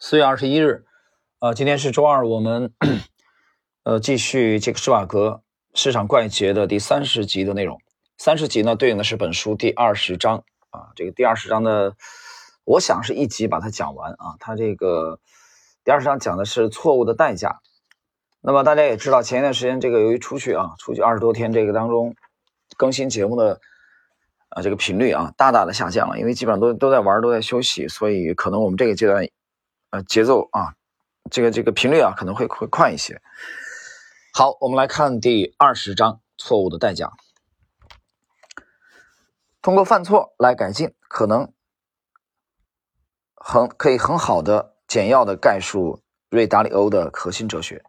四月二十一日，呃，今天是周二，我们呃继续这个施瓦格市场怪杰的第三十集的内容。三十集呢，对应的是本书第二十章啊。这个第二十章的，我想是一集把它讲完啊。它这个第二十章讲的是错误的代价。那么大家也知道，前一段时间这个由于出去啊，出去二十多天，这个当中更新节目的啊这个频率啊大大的下降了，因为基本上都都在玩，都在休息，所以可能我们这个阶段。呃，节奏啊，这个这个频率啊，可能会会快一些。好，我们来看第二十章错误的代价。通过犯错来改进，可能很可以很好的简要的概述瑞达里欧的核心哲学。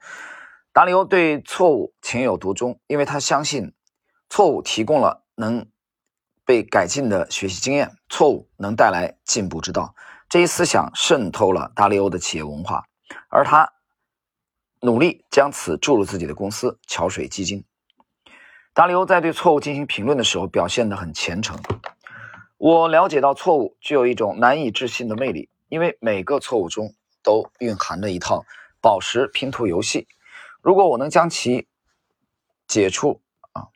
达里欧对错误情有独钟，因为他相信错误提供了能被改进的学习经验，错误能带来进步之道。这一思想渗透了达利欧的企业文化，而他努力将此注入自己的公司——桥水基金。达利欧在对错误进行评论的时候表现得很虔诚。我了解到错误具有一种难以置信的魅力，因为每个错误中都蕴含着一套宝石拼图游戏。如果我能将其解出啊，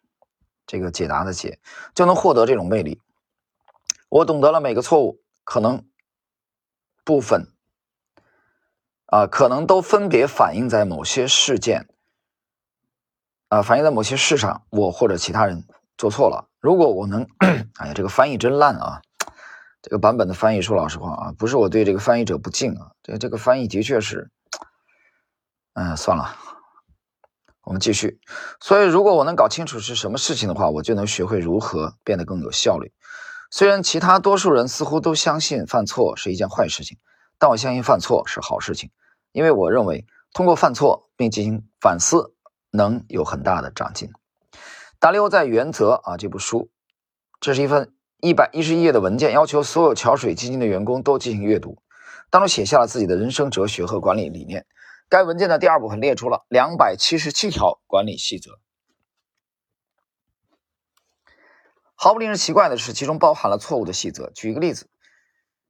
这个解答的解，就能获得这种魅力。我懂得了每个错误可能。部分啊，可能都分别反映在某些事件啊，反映在某些事上，我或者其他人做错了。如果我能，哎呀，这个翻译真烂啊！这个版本的翻译，说老实话啊，不是我对这个翻译者不敬啊，这这个翻译的确是，嗯，算了，我们继续。所以，如果我能搞清楚是什么事情的话，我就能学会如何变得更有效率。虽然其他多数人似乎都相信犯错是一件坏事情，但我相信犯错是好事情，因为我认为通过犯错并进行反思能有很大的长进。达利欧在《原则》啊这部书，这是一份一百一十一页的文件，要求所有桥水基金的员工都进行阅读，当中写下了自己的人生哲学和管理理念。该文件的第二部分列出了两百七十七条管理细则。毫不令人奇怪的是，其中包含了错误的细则。举一个例子，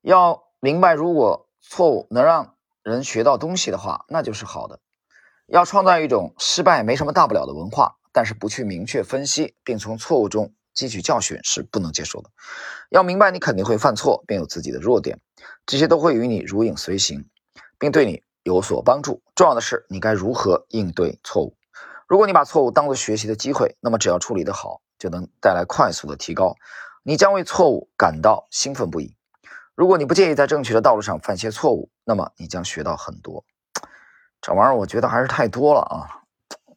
要明白，如果错误能让人学到东西的话，那就是好的。要创造一种失败没什么大不了的文化，但是不去明确分析并从错误中汲取教训是不能接受的。要明白，你肯定会犯错，并有自己的弱点，这些都会与你如影随形，并对你有所帮助。重要的是，你该如何应对错误。如果你把错误当作学习的机会，那么只要处理得好。就能带来快速的提高，你将为错误感到兴奋不已。如果你不介意在正确的道路上犯些错误，那么你将学到很多。这玩意儿我觉得还是太多了啊！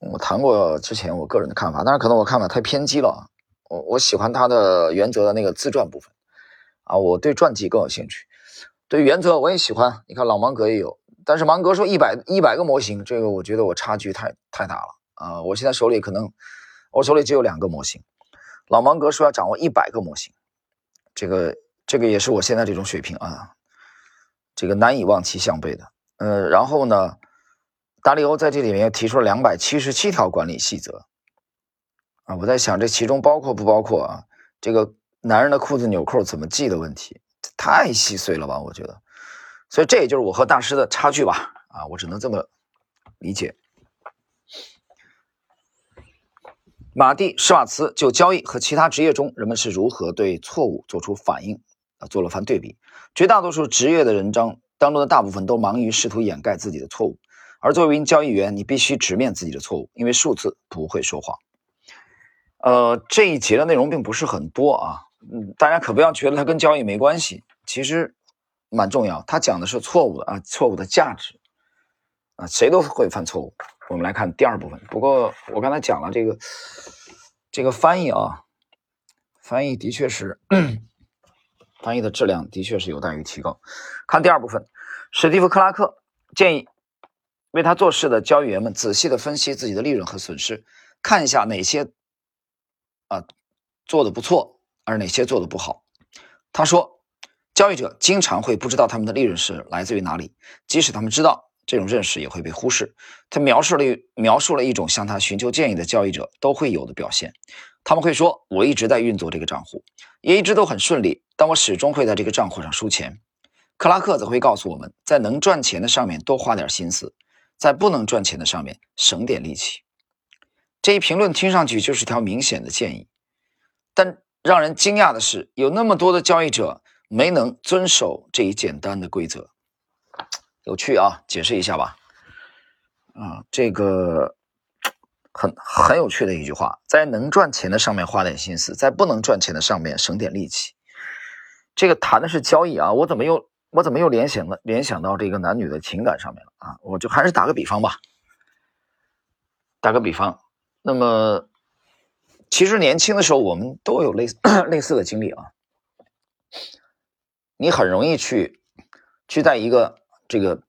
我谈过之前我个人的看法，但是可能我看法太偏激了。我我喜欢他的原则的那个自传部分啊，我对传记更有兴趣。对原则我也喜欢，你看老芒格也有，但是芒格说一百一百个模型，这个我觉得我差距太太大了啊！我现在手里可能我手里只有两个模型。老芒格说要掌握一百个模型，这个这个也是我现在这种水平啊，这个难以望其项背的。呃，然后呢，达里欧在这里面又提出了两百七十七条管理细则啊，我在想这其中包括不包括啊？这个男人的裤子纽扣怎么系的问题，太细碎了吧？我觉得，所以这也就是我和大师的差距吧？啊，我只能这么理解。马蒂·施瓦茨就交易和其他职业中人们是如何对错误做出反应啊做了番对比。绝大多数职业的人章当中的大部分都忙于试图掩盖自己的错误，而作为一名交易员，你必须直面自己的错误，因为数字不会说谎。呃，这一节的内容并不是很多啊，嗯，大家可不要觉得它跟交易没关系，其实蛮重要。它讲的是错误的啊，错误的价值啊，谁都会犯错误。我们来看第二部分。不过我刚才讲了这个，这个翻译啊，翻译的确是，翻译的质量的确是有待于提高。看第二部分，史蒂夫·克拉克建议为他做事的交易员们仔细的分析自己的利润和损失，看一下哪些啊做的不错，而哪些做的不好。他说，交易者经常会不知道他们的利润是来自于哪里，即使他们知道。这种认识也会被忽视。他描述了描述了一种向他寻求建议的交易者都会有的表现。他们会说：“我一直在运作这个账户，也一直都很顺利，但我始终会在这个账户上输钱。”克拉克则会告诉我们，在能赚钱的上面多花点心思，在不能赚钱的上面省点力气。这一评论听上去就是条明显的建议，但让人惊讶的是，有那么多的交易者没能遵守这一简单的规则。有趣啊，解释一下吧。啊，这个很很有趣的一句话，在能赚钱的上面花点心思，在不能赚钱的上面省点力气。这个谈的是交易啊，我怎么又我怎么又联想了联想到这个男女的情感上面了啊？我就还是打个比方吧，打个比方，那么其实年轻的时候我们都有类似 类似的经历啊，你很容易去去在一个这个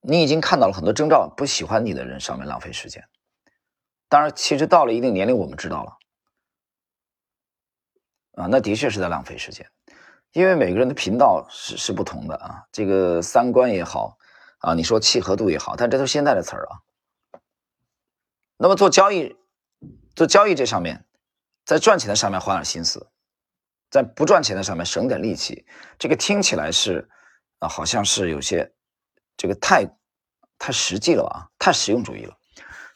你已经看到了很多征兆不喜欢你的人上面浪费时间，当然，其实到了一定年龄，我们知道了啊，那的确是在浪费时间。因为每个人的频道是是不同的啊，这个三观也好啊，你说契合度也好，但这都是现在的词儿啊。那么做交易，做交易这上面，在赚钱的上面花点心思，在不赚钱的上面省点力气，这个听起来是啊，好像是有些这个太太实际了啊，太实用主义了。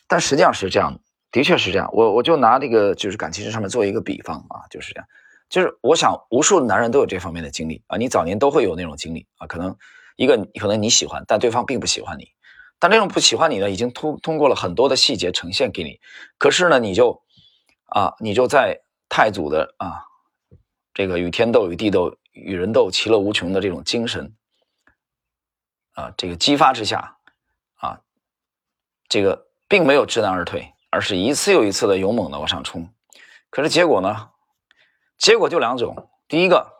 但实际上是这样，的确是这样。我我就拿这个就是感情这上面做一个比方啊，就是这样。就是我想，无数男人都有这方面的经历啊，你早年都会有那种经历啊。可能一个可能你喜欢，但对方并不喜欢你，但这种不喜欢你呢，已经通通过了很多的细节呈现给你。可是呢，你就啊，你就在太祖的啊，这个与天斗、与地斗、与人斗，其乐无穷的这种精神啊，这个激发之下啊，这个并没有知难而退，而是一次又一次的勇猛的往上冲。可是结果呢？结果就两种，第一个，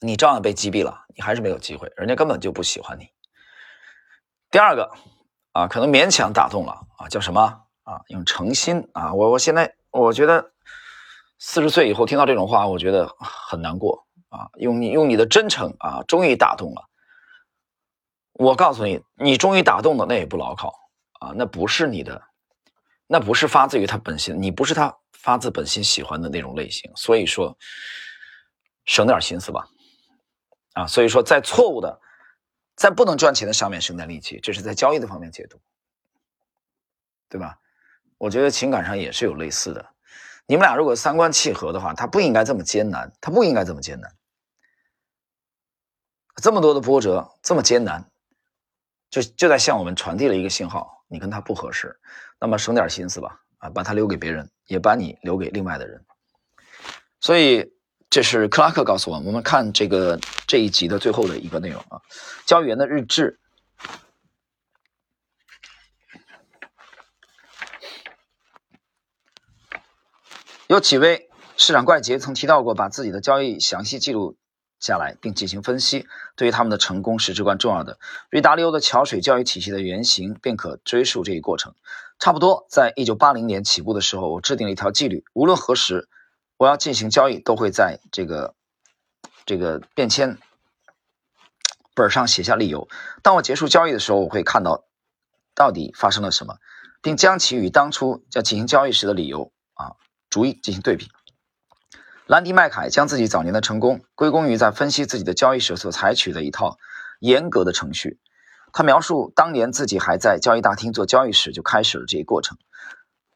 你照样被击毙了，你还是没有机会，人家根本就不喜欢你。第二个，啊，可能勉强打动了啊，叫什么啊？用诚心啊，我我现在我觉得四十岁以后听到这种话，我觉得很难过啊。用你用你的真诚啊，终于打动了。我告诉你，你终于打动的那也不牢靠啊，那不是你的，那不是发自于他本心，你不是他。发自本心喜欢的那种类型，所以说省点心思吧，啊，所以说在错误的、在不能赚钱的上面省点力气，这是在交易的方面解读，对吧？我觉得情感上也是有类似的。你们俩如果三观契合的话，他不应该这么艰难，他不应该这么艰难。这么多的波折，这么艰难，就就在向我们传递了一个信号：你跟他不合适，那么省点心思吧。啊，把他留给别人，也把你留给另外的人。所以，这是克拉克告诉我们。我们看这个这一集的最后的一个内容啊，交易员的日志。有几位市场怪杰曾提到过，把自己的交易详细记录下来并进行分析，对于他们的成功是至关重要的。瑞达利欧的桥水交易体系的原型便可追溯这一过程。差不多在一九八零年起步的时候，我制定了一条纪律：无论何时我要进行交易，都会在这个这个便签本上写下理由。当我结束交易的时候，我会看到到底发生了什么，并将其与当初要进行交易时的理由啊逐一进行对比。兰迪麦凯将自己早年的成功归功于在分析自己的交易时所采取的一套严格的程序。他描述当年自己还在交易大厅做交易时就开始了这一过程。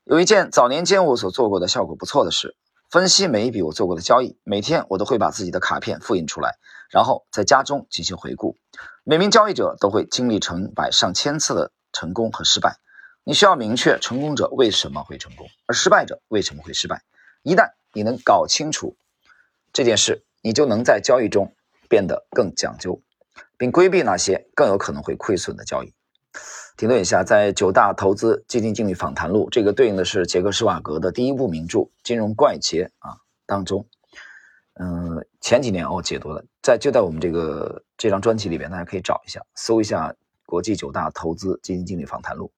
有一件早年间我所做过的效果不错的事：分析每一笔我做过的交易。每天我都会把自己的卡片复印出来，然后在家中进行回顾。每名交易者都会经历成百上千次的成功和失败。你需要明确成功者为什么会成功，而失败者为什么会失败。一旦你能搞清楚这件事，你就能在交易中变得更讲究。并规避那些更有可能会亏损的交易。停顿一下，在九大投资基金经理访谈录，这个对应的是杰克施瓦格的第一部名著《金融怪杰》啊当中，嗯，前几年我解读的，在就在我们这个这张专辑里边，大家可以找一下，搜一下国际九大投资基金经理访谈录。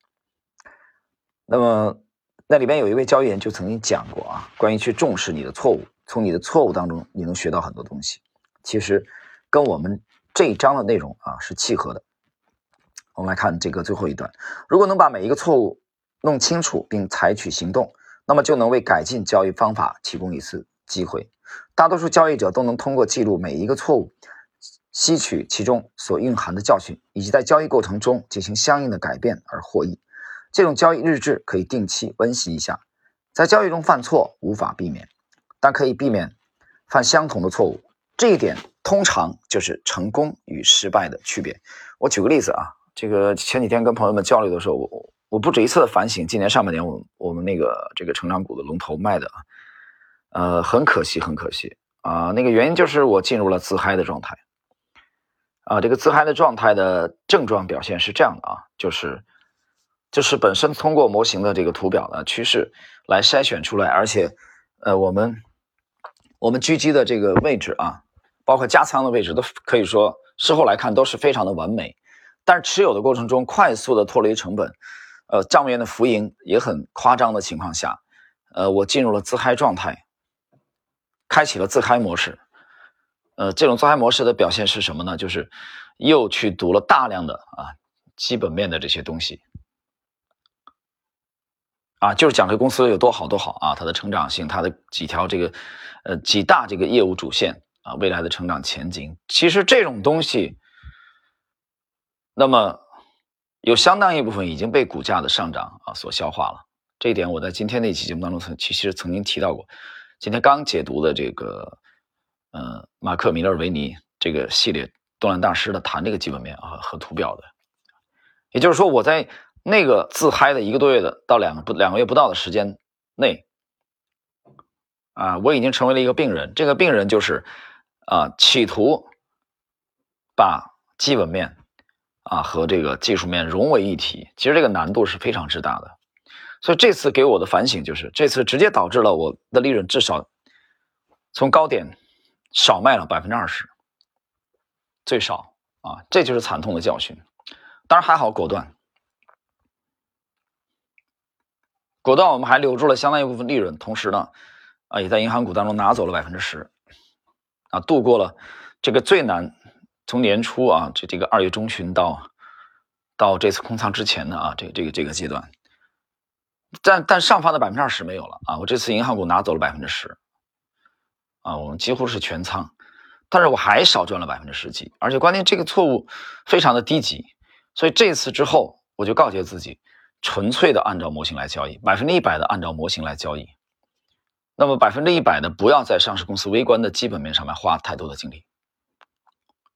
那么那里边有一位交易员就曾经讲过啊，关于去重视你的错误，从你的错误当中你能学到很多东西。其实跟我们。这一章的内容啊是契合的。我们来看这个最后一段：如果能把每一个错误弄清楚并采取行动，那么就能为改进交易方法提供一次机会。大多数交易者都能通过记录每一个错误吸取其中所蕴含的教训，以及在交易过程中进行相应的改变而获益。这种交易日志可以定期温习一下。在交易中犯错无法避免，但可以避免犯相同的错误。这一点通常就是成功与失败的区别。我举个例子啊，这个前几天跟朋友们交流的时候，我我不止一次的反省，今年上半年我我们那个这个成长股的龙头卖的啊，呃，很可惜，很可惜啊。那个原因就是我进入了自嗨的状态啊。这个自嗨的状态的症状表现是这样的啊，就是就是本身通过模型的这个图表的趋势来筛选出来，而且呃，我们我们狙击的这个位置啊。包括加仓的位置都可以说，事后来看都是非常的完美，但是持有的过程中快速的脱离成本，呃，账面的浮盈也很夸张的情况下，呃，我进入了自嗨状态，开启了自嗨模式，呃，这种自嗨模式的表现是什么呢？就是又去读了大量的啊基本面的这些东西，啊，就是讲这个公司有多好多好啊，它的成长性，它的几条这个呃几大这个业务主线。啊，未来的成长前景，其实这种东西，那么有相当一部分已经被股价的上涨啊所消化了。这一点我在今天那期节目当中曾其实曾经提到过。今天刚解读的这个，呃，马克·米勒维尼这个系列动乱大师的谈这个基本面啊和图表的，也就是说，我在那个自嗨的一个多月的到两个不两个月不到的时间内，啊，我已经成为了一个病人。这个病人就是。啊，企图把基本面啊和这个技术面融为一体，其实这个难度是非常之大的。所以这次给我的反省就是，这次直接导致了我的利润至少从高点少卖了百分之二十，最少啊，这就是惨痛的教训。当然还好，果断，果断，我们还留住了相当一部分利润，同时呢，啊，也在银行股当中拿走了百分之十。啊，度过了这个最难，从年初啊，这这个二月中旬到到这次空仓之前的啊，这这个这个阶段，但但上方的百分之二十没有了啊，我这次银行股拿走了百分之十，啊，我们几乎是全仓，但是我还少赚了百分之十几，而且关键这个错误非常的低级，所以这次之后我就告诫自己，纯粹的按照模型来交易，百分之一百的按照模型来交易。那么百分之一百的不要在上市公司微观的基本面上面花太多的精力。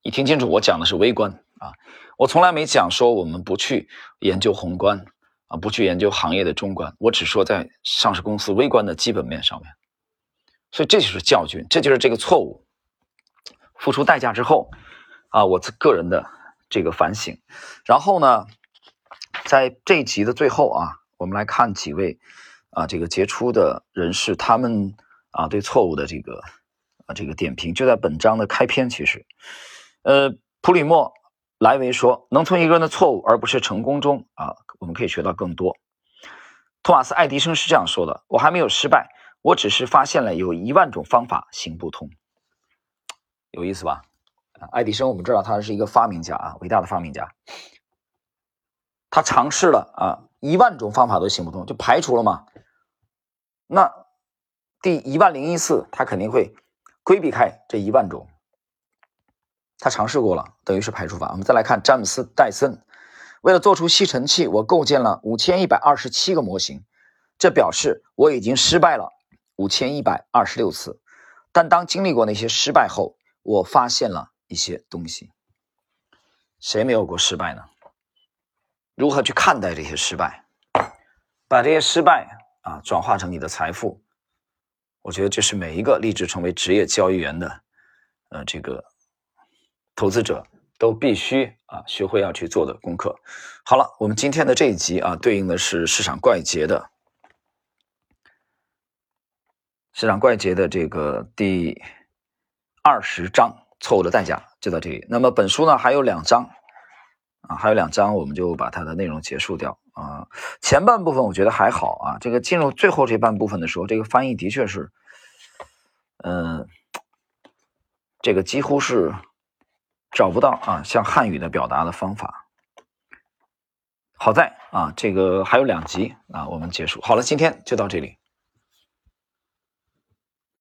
你听清楚，我讲的是微观啊，我从来没讲说我们不去研究宏观啊，不去研究行业的中观，我只说在上市公司微观的基本面上面。所以这就是教训，这就是这个错误付出代价之后啊，我个人的这个反省。然后呢，在这一集的最后啊，我们来看几位。啊，这个杰出的人士，他们啊对错误的这个啊这个点评，就在本章的开篇。其实，呃，普里莫莱维说，能从一个人的错误而不是成功中啊，我们可以学到更多。托马斯爱迪生是这样说的：“我还没有失败，我只是发现了有一万种方法行不通。”有意思吧？爱迪生，我们知道他是一个发明家啊，伟大的发明家。他尝试了啊，一万种方法都行不通，就排除了嘛。那第一万零一次，他肯定会规避开这一万种。他尝试过了，等于是排除法。我们再来看詹姆斯·戴森，为了做出吸尘器，我构建了五千一百二十七个模型，这表示我已经失败了五千一百二十六次。但当经历过那些失败后，我发现了一些东西。谁没有过失败呢？如何去看待这些失败？把这些失败。啊，转化成你的财富，我觉得这是每一个立志成为职业交易员的，呃，这个投资者都必须啊学会要去做的功课。好了，我们今天的这一集啊，对应的是市场怪杰的市场怪杰的这个第二十章错误的代价就到这里。那么本书呢还有两章啊，还有两章，我们就把它的内容结束掉。啊，前半部分我觉得还好啊。这个进入最后这半部分的时候，这个翻译的确是，嗯，这个几乎是找不到啊，像汉语的表达的方法。好在啊，这个还有两集啊，我们结束好了，今天就到这里。